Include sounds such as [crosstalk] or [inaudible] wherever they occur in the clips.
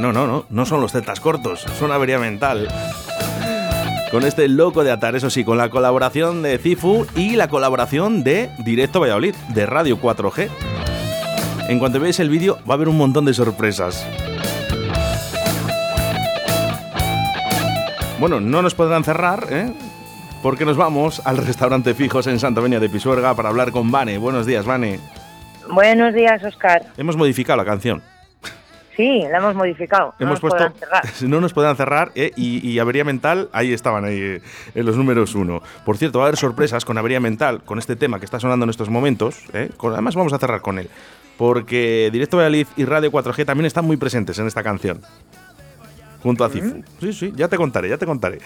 No, no, no, no son los tetas cortos, son avería mental. Con este loco de atar, eso sí, con la colaboración de Cifu y la colaboración de Directo Valladolid, de Radio 4G. En cuanto veáis el vídeo, va a haber un montón de sorpresas. Bueno, no nos podrán cerrar, ¿eh? Porque nos vamos al restaurante Fijos en Santa Venia de Pisuerga para hablar con Vane. Buenos días, Vane. Buenos días, Oscar. Hemos modificado la canción. Sí, la hemos modificado. No hemos nos puesto. cerrar. [laughs] No nos podrán cerrar ¿eh? y, y, avería mental, ahí estaban, ahí eh, en los números uno. Por cierto, va a haber sorpresas con avería mental, con este tema que está sonando en estos momentos. ¿eh? Con, además, vamos a cerrar con él. Porque Directo Valladolid y Radio 4G también están muy presentes en esta canción junto a Cifu. Sí, sí, ya te contaré, ya te contaré.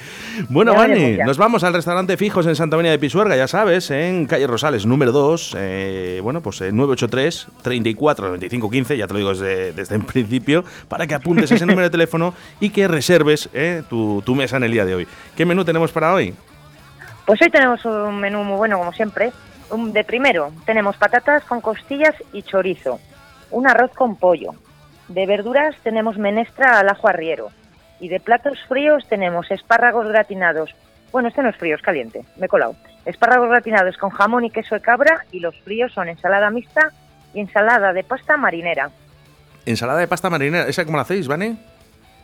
Bueno, Vani, nos vamos al restaurante Fijos en Santa María de Pisuerga, ya sabes, en calle Rosales, número 2, eh, bueno, pues 983 34 95 15, ya te lo digo desde, desde el principio, para que apuntes ese número de teléfono y que reserves eh, tu, tu mesa en el día de hoy. ¿Qué menú tenemos para hoy? Pues hoy tenemos un menú muy bueno, como siempre. Un- De primero, tenemos patatas con costillas y chorizo, un arroz con pollo. De verduras tenemos menestra al ajo arriero. Y de platos fríos tenemos espárragos gratinados. Bueno, este no es frío, es caliente, me he colado. Espárragos gratinados con jamón y queso de cabra y los fríos son ensalada mixta y ensalada de pasta marinera. Ensalada de pasta marinera, ¿esa cómo la hacéis, Vane?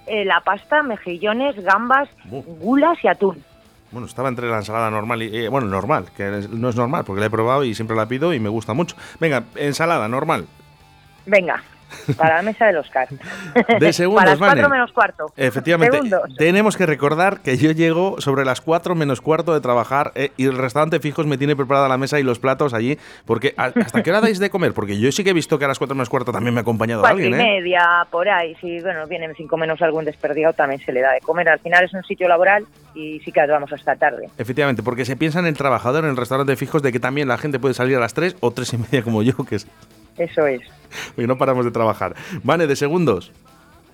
Eh, la pasta, mejillones, gambas, gulas y atún. Bueno, estaba entre la ensalada normal y. eh, bueno, normal, que no es normal, porque la he probado y siempre la pido y me gusta mucho. Venga, ensalada normal. Venga, para la mesa del Oscar. De segundos, [laughs] para las Vane. cuatro menos cuarto. Efectivamente, Segundos. tenemos que recordar que yo llego sobre las 4 menos cuarto de trabajar eh, y el restaurante Fijos me tiene preparada la mesa y los platos allí. Porque ¿a- [laughs] ¿Hasta qué hora dais de comer? Porque yo sí que he visto que a las 4 menos cuarto también me ha acompañado Cuatro alguien, y ¿eh? media, por ahí. Si bueno, vienen cinco menos algún desperdigado, también se le da de comer. Al final es un sitio laboral y sí que vamos hasta tarde. Efectivamente, porque se piensa en el trabajador en el restaurante Fijos de que también la gente puede salir a las 3 o 3 y media como yo, que es, Eso es. y no paramos de trabajar. Vale, de segundos.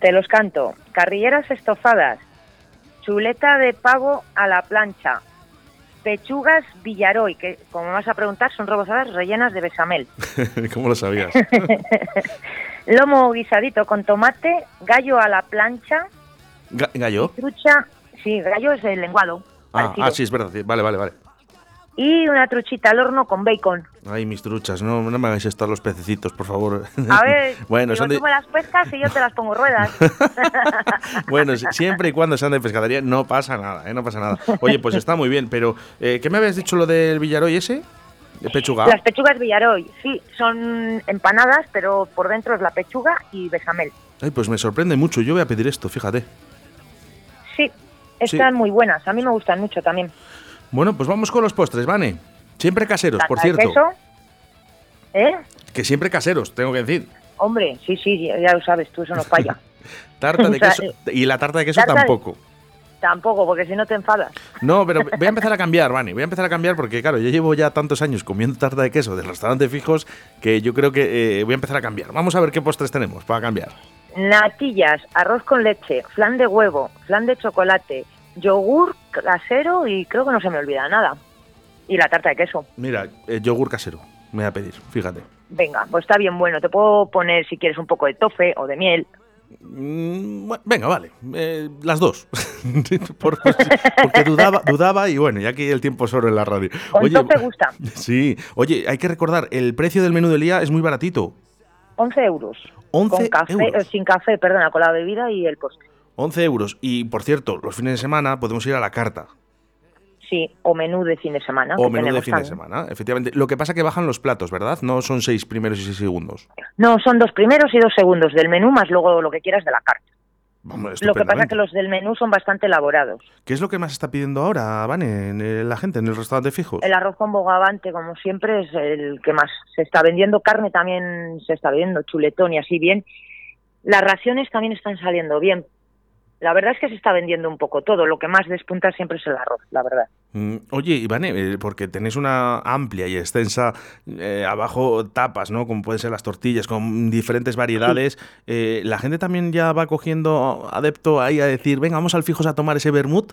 Te los canto. Carrilleras estofadas, chuleta de pavo a la plancha, pechugas Villaroy, que como vas a preguntar son rebozadas rellenas de bechamel. [laughs] ¿Cómo lo sabías? [laughs] Lomo guisadito con tomate, gallo a la plancha, Ga- ¿Gallo? trucha, sí, gallo es el lenguado. Ah, ah, sí, es verdad. sí. Vale, vale, vale. Y una truchita al horno con bacon. Ay, mis truchas, no, no me hagáis esto a los pececitos, por favor. A ver, [laughs] bueno, digo, son de- tú me las pescas y yo te las pongo ruedas. [laughs] bueno, si- siempre y cuando sean de pescadería no pasa nada, ¿eh? no pasa nada. Oye, pues está muy bien, pero eh, ¿qué me habías dicho lo del Villaroy ese? De pechuga. Las pechugas Villaroy, sí, son empanadas, pero por dentro es la pechuga y bechamel. Ay, pues me sorprende mucho, yo voy a pedir esto, fíjate. Sí, están muy buenas, a mí me gustan mucho también. Bueno, pues vamos con los postres, Vane. Siempre caseros, por de cierto. queso, ¿eh? Que siempre caseros, tengo que decir. Hombre, sí, sí, ya lo sabes, tú eso no falla. [laughs] Tarta de [laughs] queso. Y la tarta de queso tarta de- tampoco. Tampoco, porque si no te enfadas. No, pero voy a empezar a [laughs] cambiar, Vani. Voy a empezar a cambiar porque, claro, yo llevo ya tantos años comiendo tarta de queso del restaurante fijos que yo creo que eh, voy a empezar a cambiar. Vamos a ver qué postres tenemos para cambiar. Natillas, arroz con leche, flan de huevo, flan de chocolate, yogur casero y creo que no se me olvida nada. Y la tarta de queso. Mira, eh, yogur casero. Me voy a pedir, fíjate. Venga, pues está bien bueno. Te puedo poner si quieres un poco de tofe o de miel. Mm, venga, vale. eh, las dos. [laughs] Por- porque dudaba, dudaba y bueno, ya que el tiempo sobre en la radio. Con tofe gusta. [laughs] Sí, oye, hay que recordar, el precio del menú del día es muy baratito. 11 euros. 11 con café, euros. eh, sin café, perdona, con la bebida y el postre. 11 euros. Y por cierto, los fines de semana podemos ir a la carta. Sí, o menú de fin de semana. O menú de fin de semana, efectivamente. Lo que pasa que bajan los platos, ¿verdad? No son seis primeros y seis segundos. No, son dos primeros y dos segundos del menú, más luego lo que quieras de la carta. Vamos, Lo que pasa es que los del menú son bastante elaborados. ¿Qué es lo que más está pidiendo ahora, Vane, en el- la gente en el restaurante fijos? El arroz con bogavante, como siempre, es el que más se está vendiendo. Carne también se está vendiendo, chuletón y así bien. Las raciones también están saliendo bien. La verdad es que se está vendiendo un poco todo. Lo que más despunta siempre es el arroz, la verdad. Mm, Oye, Ivane, eh, porque tenéis una amplia y extensa eh, abajo tapas, ¿no? Como pueden ser las tortillas, con diferentes variedades. Eh, ¿La gente también ya va cogiendo adepto ahí a decir, venga, vamos al fijos a tomar ese vermut?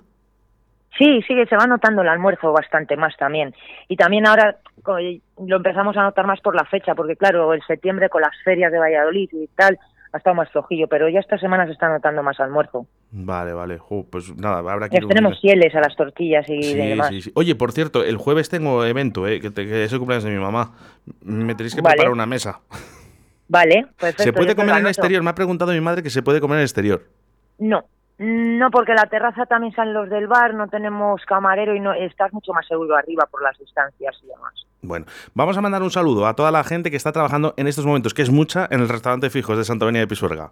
Sí, sí, se va notando el almuerzo bastante más también. Y también ahora co- lo empezamos a notar más por la fecha, porque claro, en septiembre con las ferias de Valladolid y tal, ha estado más flojillo, pero ya esta semana se está notando más almuerzo. Vale, vale. Jo, pues nada, habrá que ir tenemos fieles a las tortillas y Sí, demás. sí, sí. Oye, por cierto, el jueves tengo evento, ¿eh? que, te- que es el cumpleaños de mi mamá. Me tenéis que Vale. preparar una mesa. Vale, perfecto. ¿Se puede comer en el exterior? Me ha preguntado mi madre que se puede comer en el exterior. No, no, porque la terraza también salen los del bar, no tenemos camarero y no estás mucho más seguro arriba por las distancias y demás. Bueno, vamos a mandar un saludo a toda la gente que está trabajando en estos momentos, que es mucha, en el restaurante Fijos de Santa Avenida de Pisuerga.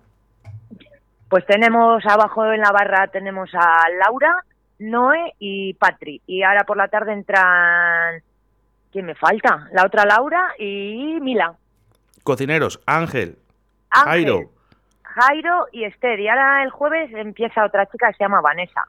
Pues tenemos abajo en la barra tenemos a Laura, Noé y Patri. Y ahora por la tarde entran ¿quién me falta? La otra Laura y Mila. Cocineros, Ángel, Ángel, Jairo. Jairo y Esther. Y ahora el jueves empieza otra chica que se llama Vanessa.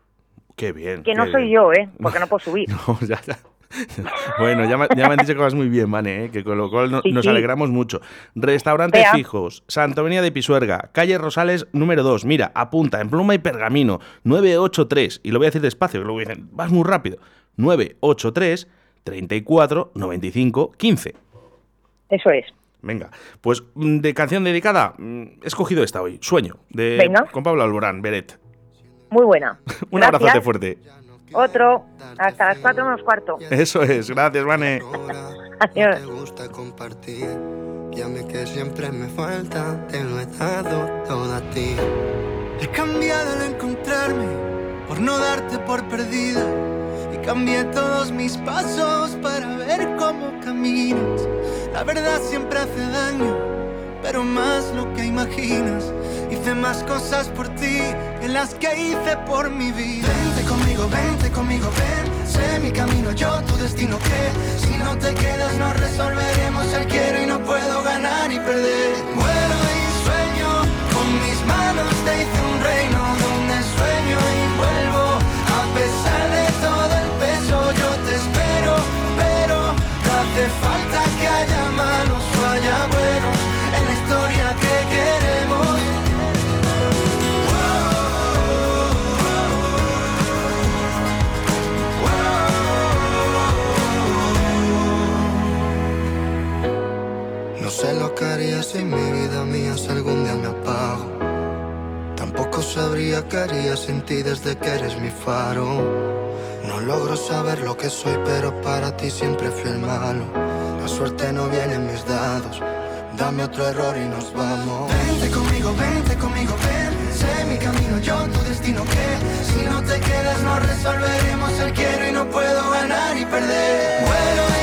Qué bien. Que no soy bien. yo, ¿eh? Porque no [laughs] puedo subir. No, ya, ya. [laughs] Bueno, ya me, ya me han dicho que vas muy bien, Vane, ¿eh? que con lo cual no- Sí, nos sí. alegramos mucho. Restaurante Vea. Fijos, Santa Avenida de Pisuerga, calle Rosales número 2. Mira, apunta, en pluma y pergamino, 983. Y lo voy a decir despacio, que luego dicen, vas muy rápido. 983 34 95 15. Eso es. Venga, pues mm, de canción dedicada, mm, he escogido esta hoy, Sueño, de Venga. con Pablo Alborán, Beret. Muy buena. [laughs] Un Gracias. abrazote fuerte. Otro. Hasta las cuatro menos cuarto. [laughs] Eso es, gracias, Vane. Adiós. Te gusta compartir. Y a mí que siempre me falta, te lo he dado todo a ti. He cambiado al encontrarme, por no darte por perdida. Y cambié todos mis pasos para ver cómo caminas. La verdad siempre hace daño, pero más lo que imaginas. Hice más cosas por ti que las que hice por mi vida. Vente conmigo, vente conmigo, ven. Sé mi camino, yo tu destino. Que si no te quedas, no resolveremos el quiero y no puedo ganar y perder. Y sueño, con mis manos te hice un reino lo haría si mi vida mía si algún día me apago. Tampoco sabría qué haría sin ti desde que eres mi faro. No logro saber lo que soy, pero para ti siempre fui el malo. La suerte no viene en mis dados. Dame otro error y nos vamos. Vente conmigo, vente conmigo, ven. Sé mi camino, yo tu destino. Que si no te quedas, no resolveremos el quiero y no puedo ganar y perder. Vuelo y